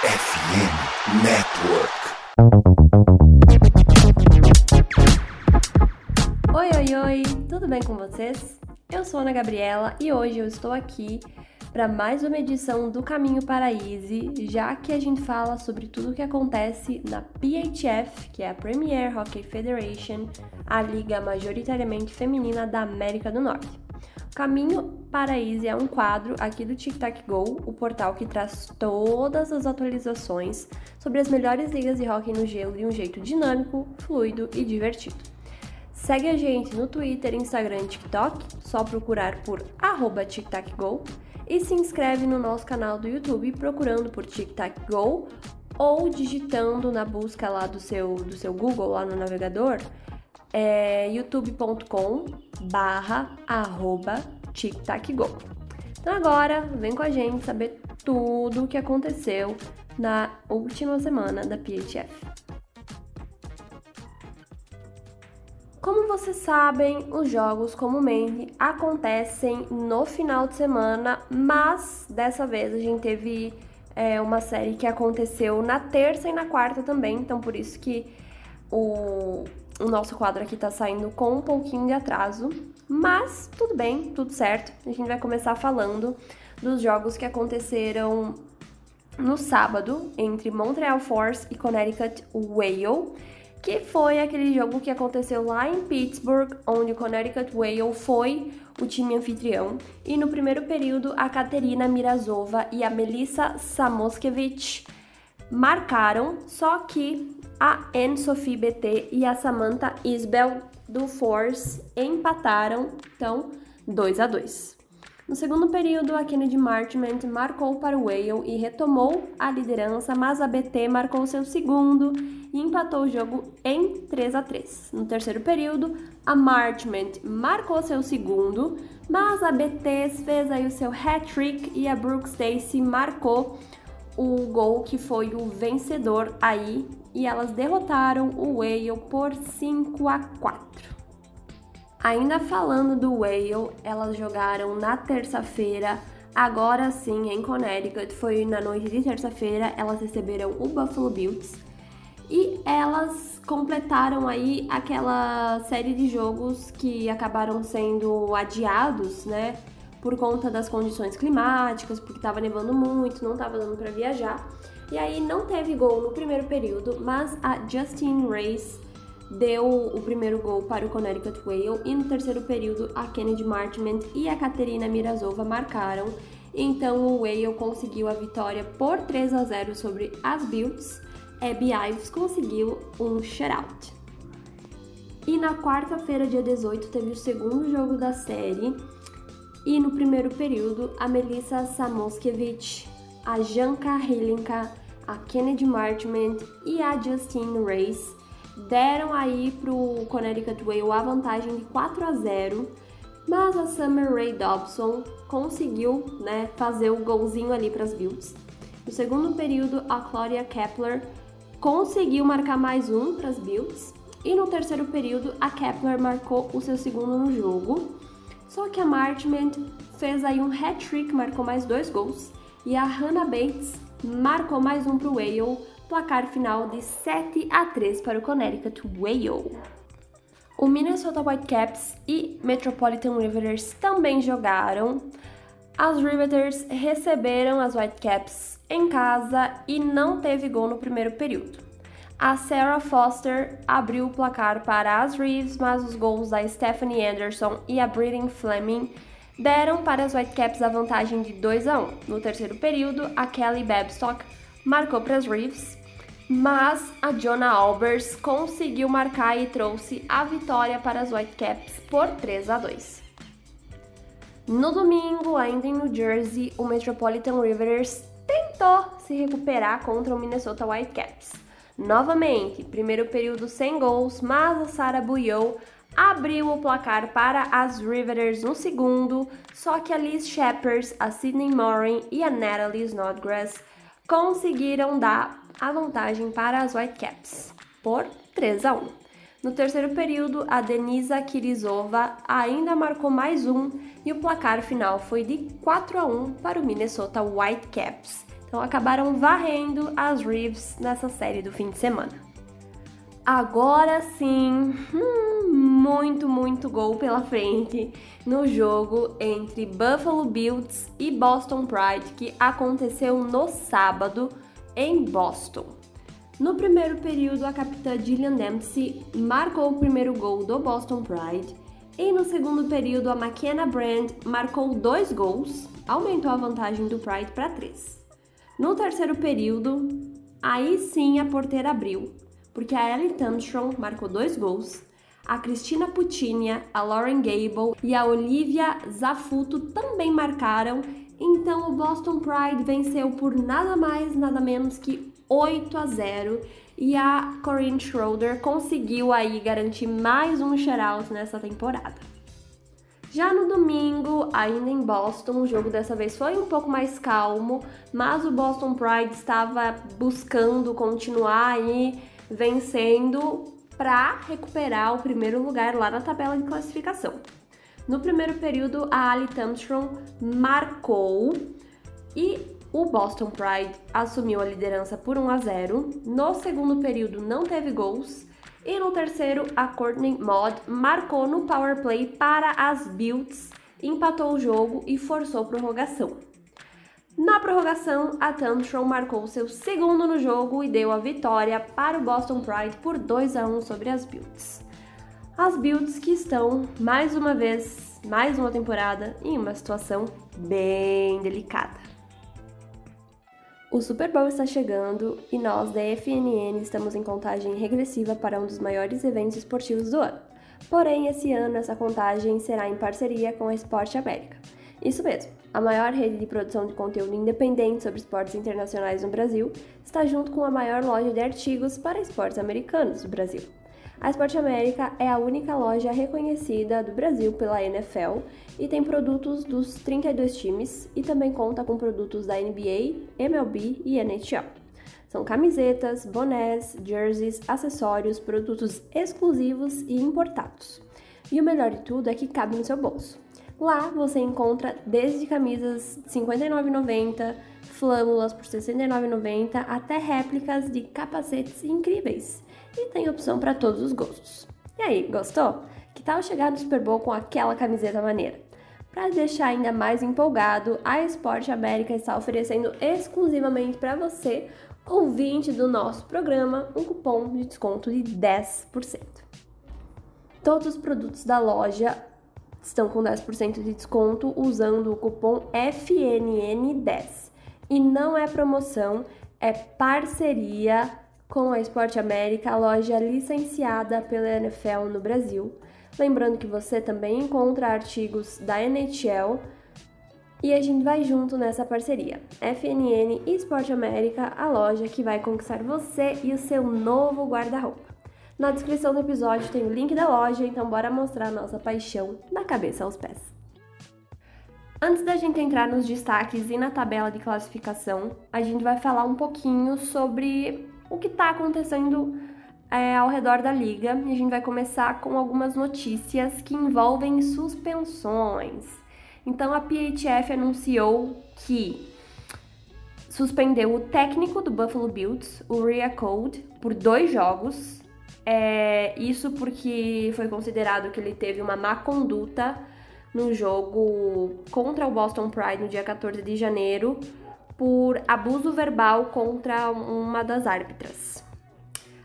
FM Network. Oi, oi, oi, tudo bem com vocês? Eu sou Ana Gabriela e hoje eu estou aqui para mais uma edição do Caminho para Easy, já que a gente fala sobre tudo o que acontece na PHF, que é a Premier Hockey Federation, a liga majoritariamente feminina da América do Norte. Caminho para Easy é um quadro aqui do Tic Tac Go, o portal que traz todas as atualizações sobre as melhores ligas de hockey no gelo de um jeito dinâmico, fluido e divertido. Segue a gente no Twitter, Instagram e TikTok, só procurar por TicTacGo e se inscreve no nosso canal do YouTube procurando por TicTacGo ou digitando na busca lá do seu, do seu Google, lá no navegador, é youtube.com barra arroba TicTacGo. Então agora, vem com a gente saber tudo o que aconteceu na última semana da PHF. Como vocês sabem, os jogos comumente acontecem no final de semana, mas dessa vez a gente teve é, uma série que aconteceu na terça e na quarta também, então por isso que o, o nosso quadro aqui tá saindo com um pouquinho de atraso, mas tudo bem, tudo certo. A gente vai começar falando dos jogos que aconteceram no sábado entre Montreal Force e Connecticut Whale que foi aquele jogo que aconteceu lá em Pittsburgh, onde o Connecticut Whale foi o time anfitrião. E no primeiro período, a Katerina Mirazova e a Melissa Samoskevich marcaram, só que a Anne-Sophie BT e a Samantha Isbel do Force empataram, então 2 a 2. No segundo período, a Kennedy Marchment marcou para o Whale e retomou a liderança, mas a BT marcou seu segundo e empatou o jogo em 3 a 3. No terceiro período, a Marchment marcou seu segundo, mas a BT fez aí o seu hat-trick e a Brooke Stacy marcou o gol que foi o vencedor aí e elas derrotaram o Whale por 5 a 4. Ainda falando do Whale, elas jogaram na terça-feira, agora sim em Connecticut, foi na noite de terça-feira, elas receberam o Buffalo Bills e elas completaram aí aquela série de jogos que acabaram sendo adiados, né? Por conta das condições climáticas, porque estava nevando muito, não estava dando para viajar. E aí não teve gol no primeiro período, mas a Justine Race deu o primeiro gol para o Connecticut Whale e no terceiro período a Kennedy Martiment e a Katerina Mirazova marcaram. Então o Whale conseguiu a vitória por 3 a 0 sobre as Builds. Abby Ives conseguiu um shutout. E na quarta-feira, dia 18, teve o segundo jogo da série. E no primeiro período, a Melissa Samoskevich, a Janka Hilinka, a Kennedy Martiment e a Justine Race deram aí pro Connecticut Whale a vantagem de 4 a 0, mas a Summer Ray Dobson conseguiu, né, fazer o golzinho ali para as Builds. No segundo período, a Claudia Kepler conseguiu marcar mais um para as Builds, e no terceiro período, a Kepler marcou o seu segundo no jogo. Só que a Marchment fez aí um hat-trick, marcou mais dois gols, e a Hannah Bates marcou mais um para o Whale, placar final de 7 a 3 para o Connecticut Whale. O Minnesota Whitecaps e Metropolitan Riveters também jogaram. As Riveters receberam as Whitecaps em casa e não teve gol no primeiro período. A Sarah Foster abriu o placar para as Reeves, mas os gols da Stephanie Anderson e a Britney Fleming deram para as Whitecaps a vantagem de 2 a 1. No terceiro período, a Kelly Babstock marcou para as Reeves mas a Jonah Albers conseguiu marcar e trouxe a vitória para as Whitecaps por 3 a 2. No domingo, ainda em New Jersey, o Metropolitan Rivers tentou se recuperar contra o Minnesota Whitecaps. Novamente, primeiro período sem gols, mas a Sarah Bouillot abriu o placar para as Riveters no segundo, só que a Liz Shepard, a Sydney Morin e a Natalie Snodgrass conseguiram dar a vantagem para as Whitecaps por 3 a 1. No terceiro período, a Denisa Kirizova ainda marcou mais um e o placar final foi de 4 a 1 para o Minnesota Whitecaps. Então acabaram varrendo as Reeves nessa série do fim de semana. Agora sim, hum, muito, muito gol pela frente no jogo entre Buffalo Bills e Boston Pride que aconteceu no sábado em Boston. No primeiro período, a capitã Gillian Dempsey marcou o primeiro gol do Boston Pride e no segundo período, a McKenna Brand marcou dois gols, aumentou a vantagem do Pride para três. No terceiro período, aí sim a porteira abriu porque a Ellie Tantron marcou dois gols, a Cristina Putinia, a Lauren Gable e a Olivia Zafuto também marcaram, então o Boston Pride venceu por nada mais, nada menos que 8 a 0 e a Corinne Schroeder conseguiu aí garantir mais um shutout nessa temporada. Já no domingo, ainda em Boston, o jogo dessa vez foi um pouco mais calmo, mas o Boston Pride estava buscando continuar aí vencendo para recuperar o primeiro lugar lá na tabela de classificação. No primeiro período, a Ali Armstrong marcou e o Boston Pride assumiu a liderança por 1 a 0. No segundo período não teve gols e no terceiro a Courtney Mod marcou no power play para as Builds, empatou o jogo e forçou prorrogação. Na prorrogação, a Tantrum marcou seu segundo no jogo e deu a vitória para o Boston Pride por 2 a 1 sobre as Builds. As Builds que estão, mais uma vez, mais uma temporada, em uma situação bem delicada. O Super Bowl está chegando e nós da FNN estamos em contagem regressiva para um dos maiores eventos esportivos do ano. Porém, esse ano essa contagem será em parceria com a Esporte América. Isso mesmo, a maior rede de produção de conteúdo independente sobre esportes internacionais no Brasil está junto com a maior loja de artigos para esportes americanos do Brasil. A Esporte América é a única loja reconhecida do Brasil pela NFL e tem produtos dos 32 times e também conta com produtos da NBA, MLB e NHL. São camisetas, bonés, jerseys, acessórios, produtos exclusivos e importados. E o melhor de tudo é que cabe no seu bolso. Lá você encontra desde camisas R$ 59,90, flâmulas por R$ 69,90 até réplicas de capacetes incríveis. E tem opção para todos os gostos. E aí, gostou? Que tal chegar no Super Bowl com aquela camiseta maneira? Para deixar ainda mais empolgado, a Esporte América está oferecendo exclusivamente para você, ouvinte do nosso programa, um cupom de desconto de 10%. Todos os produtos da loja estão com 10% de desconto usando o cupom FNN10. E não é promoção, é parceria com a Esporte América, a loja licenciada pela NFL no Brasil. Lembrando que você também encontra artigos da NHL e a gente vai junto nessa parceria. FNN e Esporte América, a loja que vai conquistar você e o seu novo guarda-roupa. Na descrição do episódio tem o link da loja, então bora mostrar nossa paixão da cabeça aos pés. Antes da gente entrar nos destaques e na tabela de classificação, a gente vai falar um pouquinho sobre o que está acontecendo é, ao redor da liga e a gente vai começar com algumas notícias que envolvem suspensões. Então a PHF anunciou que suspendeu o técnico do Buffalo Bills, o Rhea Code, por dois jogos é, isso porque foi considerado que ele teve uma má conduta no jogo contra o Boston Pride no dia 14 de janeiro por abuso verbal contra uma das árbitras.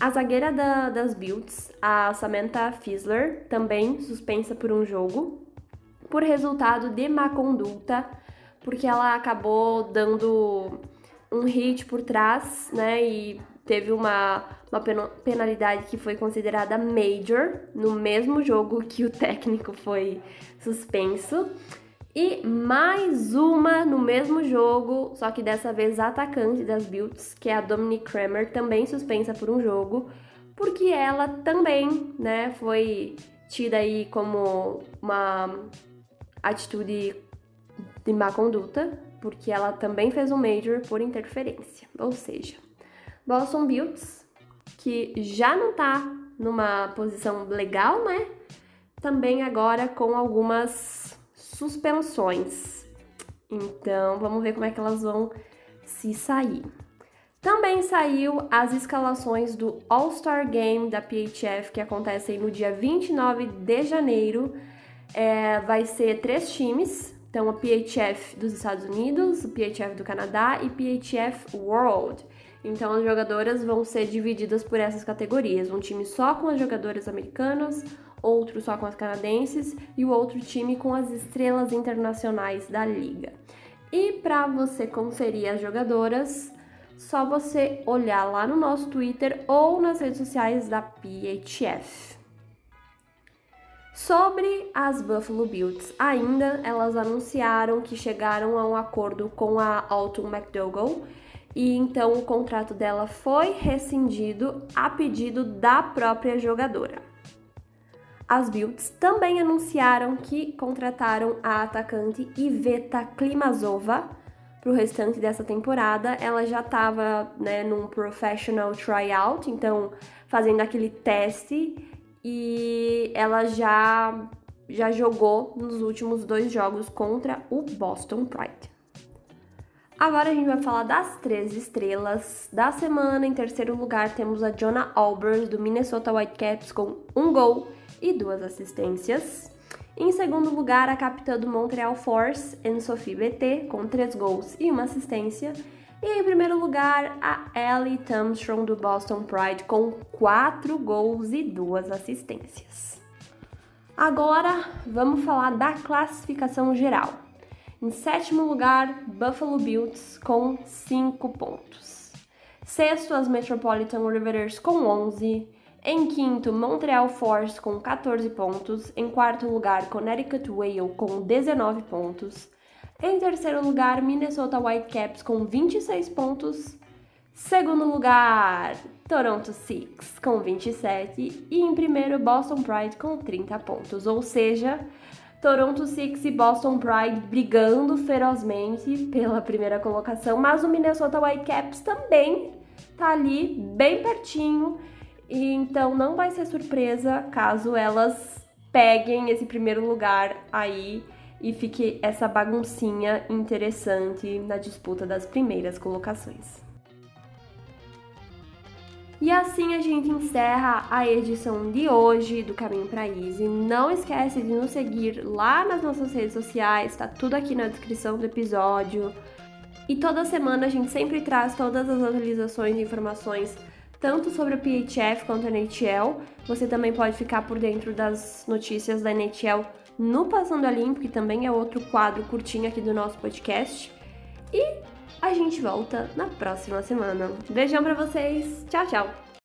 A zagueira da, das Builds, a Samantha Fisler, também suspensa por um jogo por resultado de má conduta, porque ela acabou dando um hit por trás, né, e teve uma, uma penalidade que foi considerada major no mesmo jogo que o técnico foi suspenso. E mais uma no mesmo jogo, só que dessa vez a atacante das Builds, que é a Dominique Kramer, também suspensa por um jogo, porque ela também, né, foi tida aí como uma atitude de má conduta, porque ela também fez um major por interferência. Ou seja, Boston Builds, que já não tá numa posição legal, né? Também agora com algumas suspensões. Então, vamos ver como é que elas vão se sair. Também saiu as escalações do All-Star Game da PHF, que acontecem no dia 29 de janeiro. É, vai ser três times, então a PHF dos Estados Unidos, o PHF do Canadá e PHF World. Então as jogadoras vão ser divididas por essas categorias: um time só com as jogadoras americanas, outro só com as canadenses e o outro time com as estrelas internacionais da liga. E para você conferir as jogadoras, só você olhar lá no nosso Twitter ou nas redes sociais da PHF. Sobre as Buffalo Bills, ainda elas anunciaram que chegaram a um acordo com a Alton McDougall e então o contrato dela foi rescindido a pedido da própria jogadora. As Bills também anunciaram que contrataram a atacante Iveta Klimazova para o restante dessa temporada. Ela já estava né, num professional tryout, então fazendo aquele teste, e ela já, já jogou nos últimos dois jogos contra o Boston Pride. Agora a gente vai falar das três estrelas da semana. Em terceiro lugar temos a Jonah Albers do Minnesota Whitecaps com um gol e duas assistências. Em segundo lugar, a capitã do Montreal Force, Anne-Sophie BT, com três gols e uma assistência. E em primeiro lugar, a Ellie Armstrong do Boston Pride, com quatro gols e duas assistências. Agora, vamos falar da classificação geral. Em sétimo lugar, Buffalo Bills com 5 pontos. Sexto, as Metropolitan Riveters com 11. Em quinto, Montreal Force com 14 pontos. Em quarto lugar, Connecticut Whale com 19 pontos. Em terceiro lugar, Minnesota Whitecaps com 26 pontos. Segundo lugar, Toronto Six com 27. E em primeiro, Boston Pride com 30 pontos. Ou seja, Toronto Six e Boston Pride brigando ferozmente pela primeira colocação, mas o Minnesota Whitecaps também tá ali bem pertinho e então não vai ser surpresa caso elas peguem esse primeiro lugar aí e fique essa baguncinha interessante na disputa das primeiras colocações. E assim a gente encerra a edição de hoje do Caminho para Easy. Não esquece de nos seguir lá nas nossas redes sociais, tá tudo aqui na descrição do episódio. E toda semana a gente sempre traz todas as atualizações e informações tanto sobre a PHF quanto a NHL. Você também pode ficar por dentro das notícias da NHL no Passando a Limpo, que também é outro quadro curtinho aqui do nosso podcast. E a gente volta na próxima semana. Beijão para vocês. Tchau, tchau.